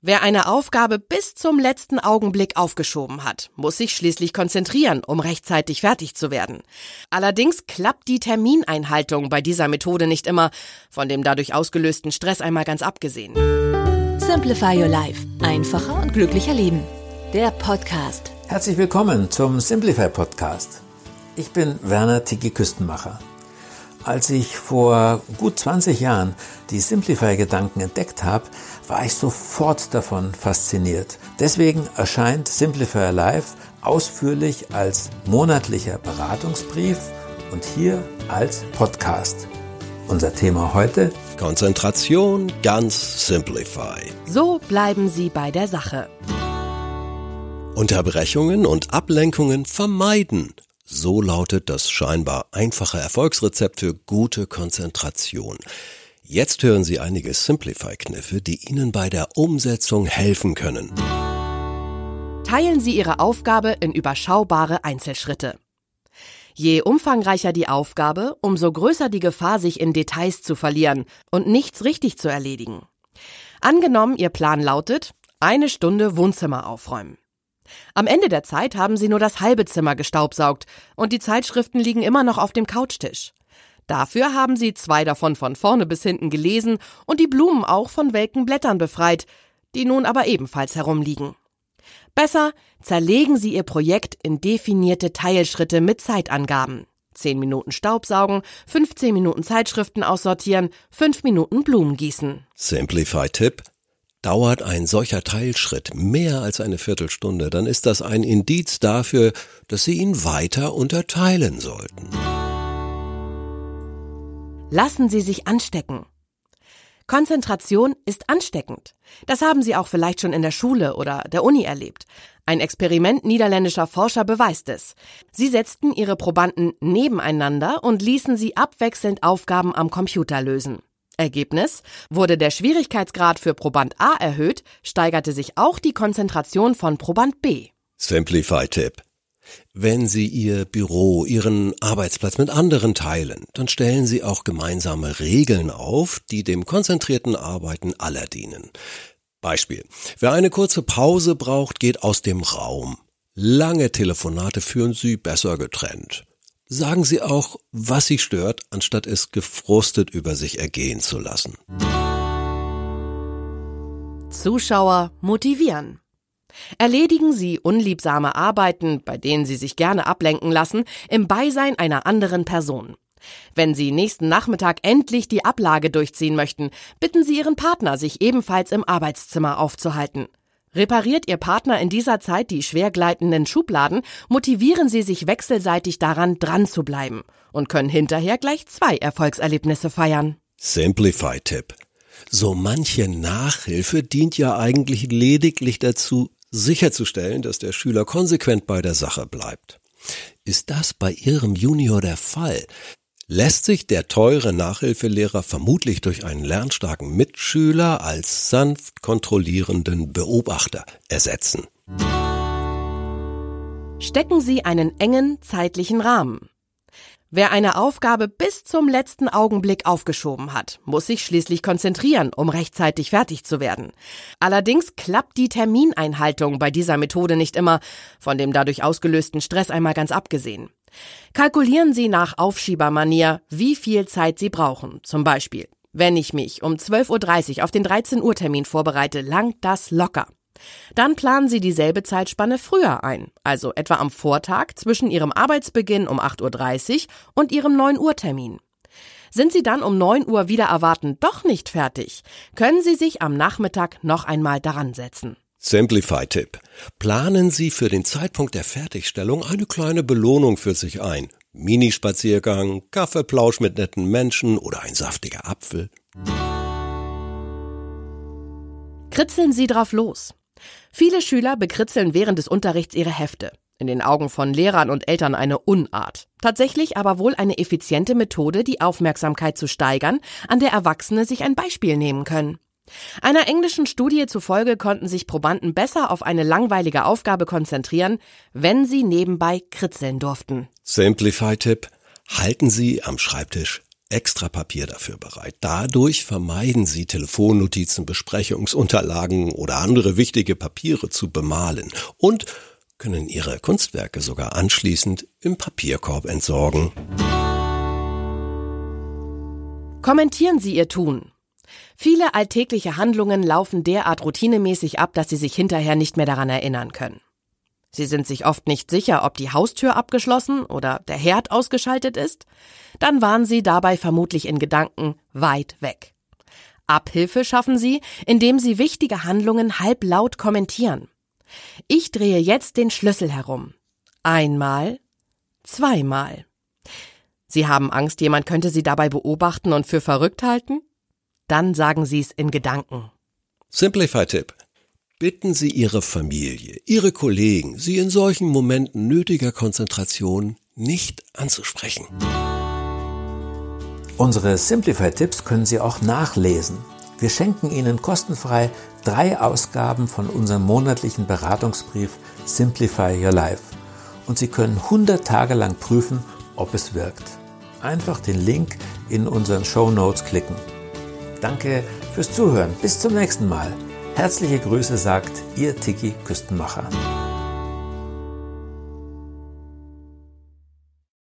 Wer eine Aufgabe bis zum letzten Augenblick aufgeschoben hat, muss sich schließlich konzentrieren, um rechtzeitig fertig zu werden. Allerdings klappt die Termineinhaltung bei dieser Methode nicht immer, von dem dadurch ausgelösten Stress einmal ganz abgesehen. Simplify Your Life. Einfacher und glücklicher Leben. Der Podcast. Herzlich willkommen zum Simplify Podcast. Ich bin Werner Tiki Küstenmacher. Als ich vor gut 20 Jahren die Simplify-Gedanken entdeckt habe, war ich sofort davon fasziniert. Deswegen erscheint Simplify Life ausführlich als monatlicher Beratungsbrief und hier als Podcast. Unser Thema heute Konzentration ganz Simplify. So bleiben Sie bei der Sache. Unterbrechungen und Ablenkungen vermeiden. So lautet das scheinbar einfache Erfolgsrezept für gute Konzentration. Jetzt hören Sie einige Simplify-Kniffe, die Ihnen bei der Umsetzung helfen können. Teilen Sie Ihre Aufgabe in überschaubare Einzelschritte. Je umfangreicher die Aufgabe, umso größer die Gefahr, sich in Details zu verlieren und nichts richtig zu erledigen. Angenommen, Ihr Plan lautet, eine Stunde Wohnzimmer aufräumen. Am Ende der Zeit haben Sie nur das halbe Zimmer gestaubsaugt und die Zeitschriften liegen immer noch auf dem Couchtisch. Dafür haben Sie zwei davon von vorne bis hinten gelesen und die Blumen auch von welken Blättern befreit, die nun aber ebenfalls herumliegen. Besser zerlegen Sie Ihr Projekt in definierte Teilschritte mit Zeitangaben. 10 Minuten Staubsaugen, 15 Minuten Zeitschriften aussortieren, 5 Minuten Blumen gießen. Simplify-Tipp. Dauert ein solcher Teilschritt mehr als eine Viertelstunde, dann ist das ein Indiz dafür, dass Sie ihn weiter unterteilen sollten. Lassen Sie sich anstecken. Konzentration ist ansteckend. Das haben Sie auch vielleicht schon in der Schule oder der Uni erlebt. Ein Experiment niederländischer Forscher beweist es. Sie setzten ihre Probanden nebeneinander und ließen sie abwechselnd Aufgaben am Computer lösen. Ergebnis? Wurde der Schwierigkeitsgrad für Proband A erhöht, steigerte sich auch die Konzentration von Proband B. Simplify-Tipp. Wenn Sie Ihr Büro, Ihren Arbeitsplatz mit anderen teilen, dann stellen Sie auch gemeinsame Regeln auf, die dem konzentrierten Arbeiten aller dienen. Beispiel. Wer eine kurze Pause braucht, geht aus dem Raum. Lange Telefonate führen Sie besser getrennt. Sagen Sie auch, was Sie stört, anstatt es gefrustet über sich ergehen zu lassen. Zuschauer motivieren. Erledigen Sie unliebsame Arbeiten, bei denen Sie sich gerne ablenken lassen, im Beisein einer anderen Person. Wenn Sie nächsten Nachmittag endlich die Ablage durchziehen möchten, bitten Sie Ihren Partner, sich ebenfalls im Arbeitszimmer aufzuhalten. Repariert Ihr Partner in dieser Zeit die schwer gleitenden Schubladen, motivieren Sie sich wechselseitig daran, dran zu bleiben und können hinterher gleich zwei Erfolgserlebnisse feiern. Simplify-Tipp. So manche Nachhilfe dient ja eigentlich lediglich dazu, sicherzustellen, dass der Schüler konsequent bei der Sache bleibt. Ist das bei Ihrem Junior der Fall? Lässt sich der teure Nachhilfelehrer vermutlich durch einen lernstarken Mitschüler als sanft kontrollierenden Beobachter ersetzen. Stecken Sie einen engen zeitlichen Rahmen. Wer eine Aufgabe bis zum letzten Augenblick aufgeschoben hat, muss sich schließlich konzentrieren, um rechtzeitig fertig zu werden. Allerdings klappt die Termineinhaltung bei dieser Methode nicht immer, von dem dadurch ausgelösten Stress einmal ganz abgesehen. Kalkulieren Sie nach Aufschiebermanier, wie viel Zeit Sie brauchen. Zum Beispiel, wenn ich mich um 12.30 Uhr auf den 13 Uhr Termin vorbereite, langt das locker. Dann planen Sie dieselbe Zeitspanne früher ein, also etwa am Vortag zwischen Ihrem Arbeitsbeginn um 8.30 Uhr und Ihrem 9 Uhr Termin. Sind Sie dann um 9 Uhr wieder erwarten doch nicht fertig, können Sie sich am Nachmittag noch einmal daran setzen. Simplify-Tipp. Planen Sie für den Zeitpunkt der Fertigstellung eine kleine Belohnung für sich ein. Minispaziergang, Kaffeeplausch mit netten Menschen oder ein saftiger Apfel. Kritzeln Sie drauf los. Viele Schüler bekritzeln während des Unterrichts ihre Hefte. In den Augen von Lehrern und Eltern eine Unart. Tatsächlich aber wohl eine effiziente Methode, die Aufmerksamkeit zu steigern, an der Erwachsene sich ein Beispiel nehmen können. Einer englischen Studie zufolge konnten sich Probanden besser auf eine langweilige Aufgabe konzentrieren, wenn sie nebenbei kritzeln durften. Simplify-Tipp. Halten Sie am Schreibtisch extra Papier dafür bereit. Dadurch vermeiden Sie Telefonnotizen, Besprechungsunterlagen oder andere wichtige Papiere zu bemalen und können ihre Kunstwerke sogar anschließend im Papierkorb entsorgen. Kommentieren Sie Ihr Tun. Viele alltägliche Handlungen laufen derart routinemäßig ab, dass Sie sich hinterher nicht mehr daran erinnern können. Sie sind sich oft nicht sicher, ob die Haustür abgeschlossen oder der Herd ausgeschaltet ist. Dann waren Sie dabei vermutlich in Gedanken weit weg. Abhilfe schaffen Sie, indem Sie wichtige Handlungen halblaut kommentieren. Ich drehe jetzt den Schlüssel herum. Einmal, zweimal. Sie haben Angst, jemand könnte Sie dabei beobachten und für verrückt halten? Dann sagen Sie es in Gedanken. Simplify-Tipp. Bitten Sie Ihre Familie, Ihre Kollegen, Sie in solchen Momenten nötiger Konzentration nicht anzusprechen. Unsere Simplify-Tipps können Sie auch nachlesen. Wir schenken Ihnen kostenfrei drei Ausgaben von unserem monatlichen Beratungsbrief Simplify Your Life. Und Sie können 100 Tage lang prüfen, ob es wirkt. Einfach den Link in unseren Show Notes klicken. Danke fürs Zuhören. Bis zum nächsten Mal. Herzliche Grüße sagt Ihr Tiki Küstenmacher.